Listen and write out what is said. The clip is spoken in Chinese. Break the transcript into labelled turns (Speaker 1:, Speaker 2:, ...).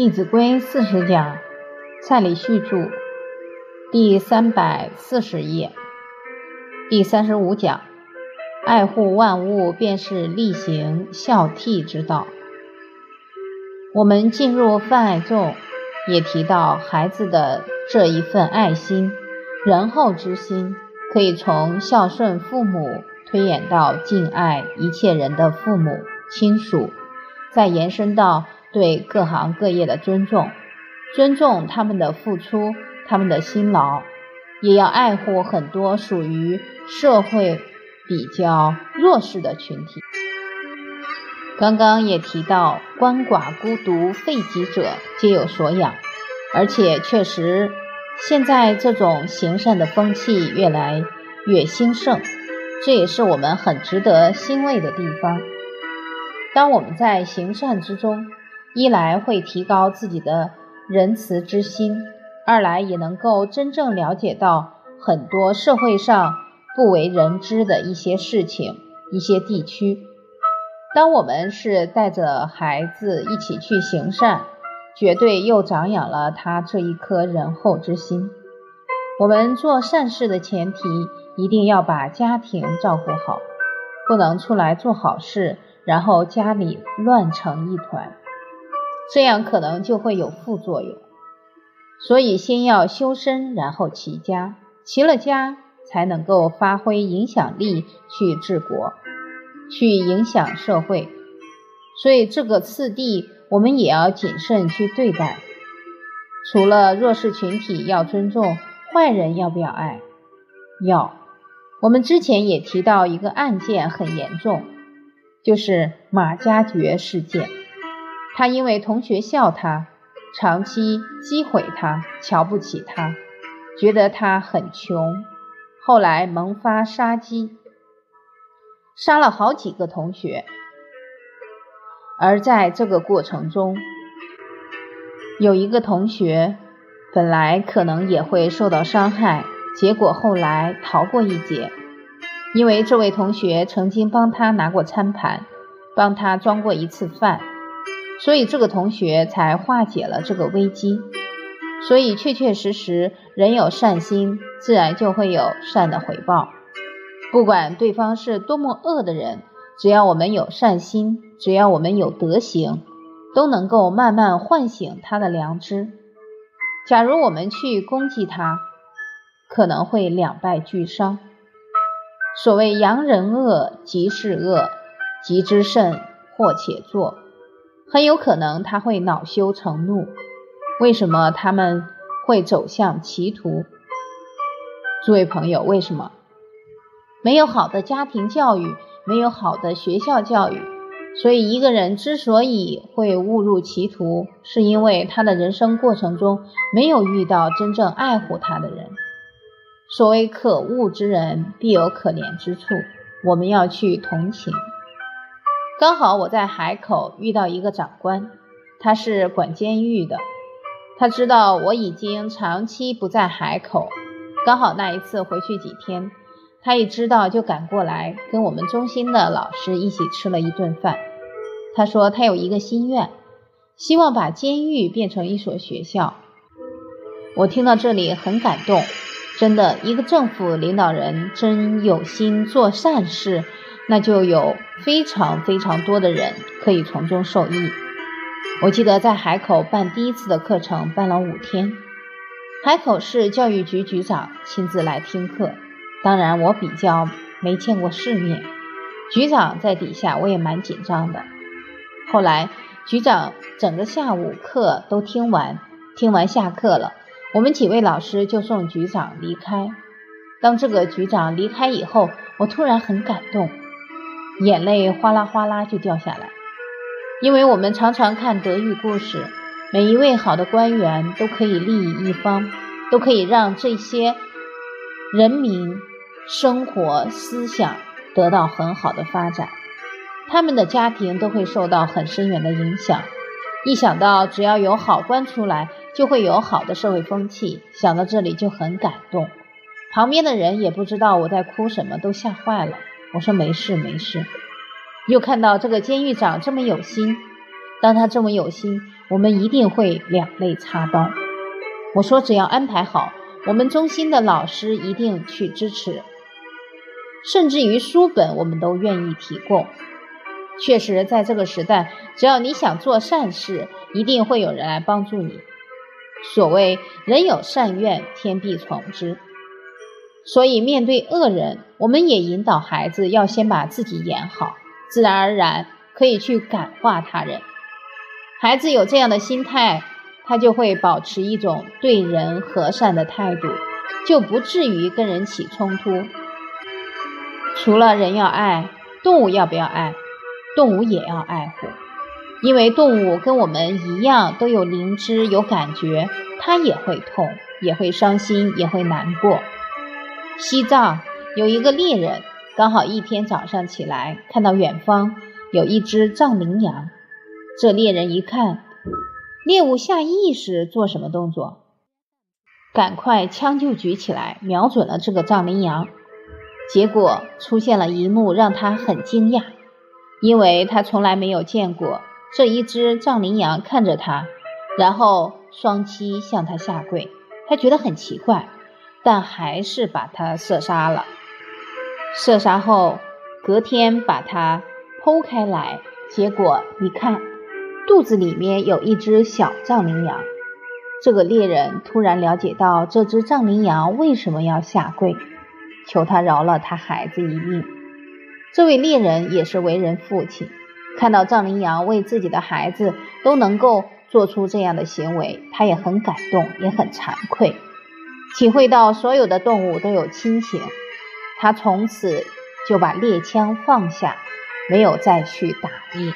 Speaker 1: 弟子规》四十讲，蔡礼旭著，第三百四十页，第三十五讲，爱护万物便是力行孝悌之道。我们进入泛爱众，也提到孩子的这一份爱心、仁厚之心，可以从孝顺父母推演到敬爱一切人的父母亲属，再延伸到。对各行各业的尊重，尊重他们的付出，他们的辛劳，也要爱护很多属于社会比较弱势的群体。刚刚也提到，鳏寡孤独废疾者皆有所养，而且确实，现在这种行善的风气越来越兴盛，这也是我们很值得欣慰的地方。当我们在行善之中，一来会提高自己的仁慈之心，二来也能够真正了解到很多社会上不为人知的一些事情、一些地区。当我们是带着孩子一起去行善，绝对又长养了他这一颗仁厚之心。我们做善事的前提，一定要把家庭照顾好，不能出来做好事，然后家里乱成一团。这样可能就会有副作用，所以先要修身，然后齐家，齐了家才能够发挥影响力去治国，去影响社会。所以这个次第我们也要谨慎去对待。除了弱势群体要尊重，坏人要不要爱？要。我们之前也提到一个案件很严重，就是马加爵事件。他因为同学笑他，长期击毁他，瞧不起他，觉得他很穷，后来萌发杀机，杀了好几个同学。而在这个过程中，有一个同学本来可能也会受到伤害，结果后来逃过一劫，因为这位同学曾经帮他拿过餐盘，帮他装过一次饭。所以这个同学才化解了这个危机。所以确确实实，人有善心，自然就会有善的回报。不管对方是多么恶的人，只要我们有善心，只要我们有德行，都能够慢慢唤醒他的良知。假如我们去攻击他，可能会两败俱伤。所谓扬人恶，即是恶，即之甚，或且作。很有可能他会恼羞成怒。为什么他们会走向歧途？诸位朋友，为什么没有好的家庭教育，没有好的学校教育？所以一个人之所以会误入歧途，是因为他的人生过程中没有遇到真正爱护他的人。所谓可恶之人必有可怜之处，我们要去同情。刚好我在海口遇到一个长官，他是管监狱的。他知道我已经长期不在海口，刚好那一次回去几天，他一知道就赶过来跟我们中心的老师一起吃了一顿饭。他说他有一个心愿，希望把监狱变成一所学校。我听到这里很感动，真的，一个政府领导人真有心做善事。那就有非常非常多的人可以从中受益。我记得在海口办第一次的课程，办了五天，海口市教育局局长亲自来听课。当然，我比较没见过世面，局长在底下，我也蛮紧张的。后来，局长整个下午课都听完，听完下课了，我们几位老师就送局长离开。当这个局长离开以后，我突然很感动。眼泪哗啦哗啦就掉下来，因为我们常常看德育故事，每一位好的官员都可以利益一方，都可以让这些人民生活思想得到很好的发展，他们的家庭都会受到很深远的影响。一想到只要有好官出来，就会有好的社会风气，想到这里就很感动。旁边的人也不知道我在哭什么，都吓坏了。我说没事没事，又看到这个监狱长这么有心，当他这么有心，我们一定会两肋插刀。我说，只要安排好，我们中心的老师一定去支持，甚至于书本我们都愿意提供。确实，在这个时代，只要你想做善事，一定会有人来帮助你。所谓“人有善愿，天必从之”。所以，面对恶人，我们也引导孩子要先把自己演好，自然而然可以去感化他人。孩子有这样的心态，他就会保持一种对人和善的态度，就不至于跟人起冲突。除了人要爱，动物要不要爱？动物也要爱护，因为动物跟我们一样都有灵知、有感觉，它也会痛，也会伤心，也会难过。西藏有一个猎人，刚好一天早上起来，看到远方有一只藏羚羊。这猎人一看，猎物下意识做什么动作？赶快枪就举起来，瞄准了这个藏羚羊。结果出现了一幕让他很惊讶。因为他从来没有见过这一只藏羚羊看着他，然后双膝向他下跪，他觉得很奇怪，但还是把它射杀了。射杀后，隔天把它剖开来，结果一看，肚子里面有一只小藏羚羊。这个猎人突然了解到这只藏羚羊为什么要下跪，求他饶了他孩子一命。这位猎人也是为人父亲，看到藏羚羊为自己的孩子都能够做出这样的行为，他也很感动，也很惭愧，体会到所有的动物都有亲情，他从此就把猎枪放下，没有再去打猎。